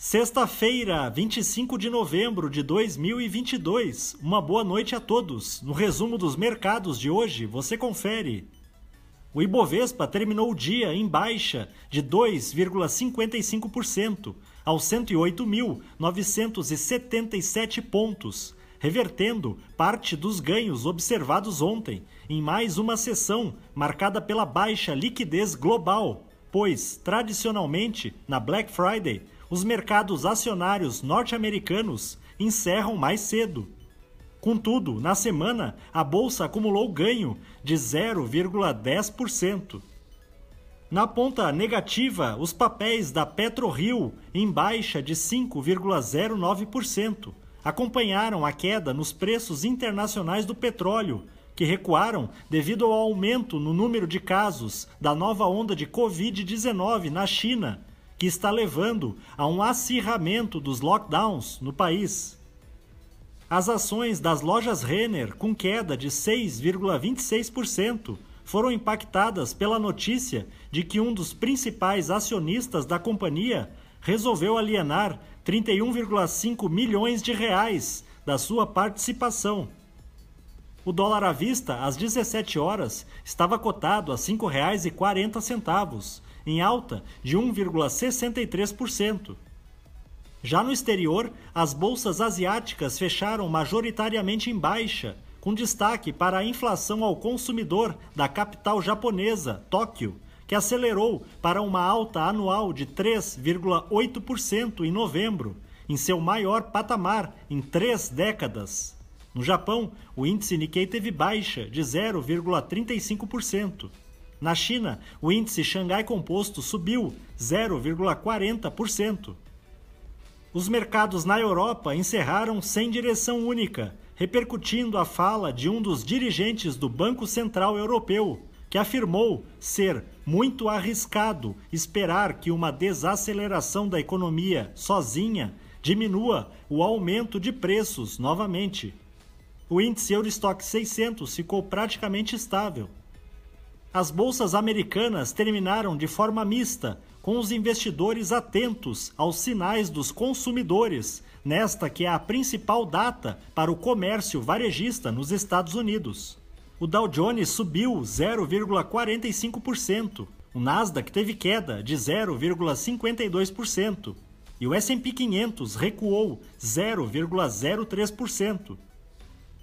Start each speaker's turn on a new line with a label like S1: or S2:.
S1: Sexta-feira, 25 de novembro de 2022. Uma boa noite a todos. No resumo dos mercados de hoje, você confere. O Ibovespa terminou o dia em baixa de 2,55% aos 108.977 pontos, revertendo parte dos ganhos observados ontem em mais uma sessão marcada pela baixa liquidez global, pois, tradicionalmente, na Black Friday, os mercados acionários norte-americanos encerram mais cedo. Contudo, na semana, a bolsa acumulou ganho de 0,10%. Na ponta negativa, os papéis da PetroRio em baixa de 5,09% acompanharam a queda nos preços internacionais do petróleo, que recuaram devido ao aumento no número de casos da nova onda de Covid-19 na China que está levando a um acirramento dos lockdowns no país. As ações das lojas Renner, com queda de 6,26%, foram impactadas pela notícia de que um dos principais acionistas da companhia resolveu alienar 31,5 milhões de reais da sua participação. O dólar à vista, às 17 horas, estava cotado a R$ 5,40, em alta de 1,63%. Já no exterior, as bolsas asiáticas fecharam majoritariamente em baixa, com destaque para a inflação ao consumidor da capital japonesa, Tóquio, que acelerou para uma alta anual de 3,8% em novembro, em seu maior patamar em três décadas. No Japão, o índice Nikkei teve baixa de 0,35%. Na China, o índice Xangai Composto subiu 0,40%. Os mercados na Europa encerraram sem direção única, repercutindo a fala de um dos dirigentes do Banco Central Europeu, que afirmou ser muito arriscado esperar que uma desaceleração da economia sozinha diminua o aumento de preços novamente. O índice Eurostock 600 ficou praticamente estável, as bolsas americanas terminaram de forma mista, com os investidores atentos aos sinais dos consumidores, nesta que é a principal data para o comércio varejista nos Estados Unidos. O Dow Jones subiu 0,45%, o Nasdaq teve queda de 0,52% e o S&P 500 recuou 0,03%.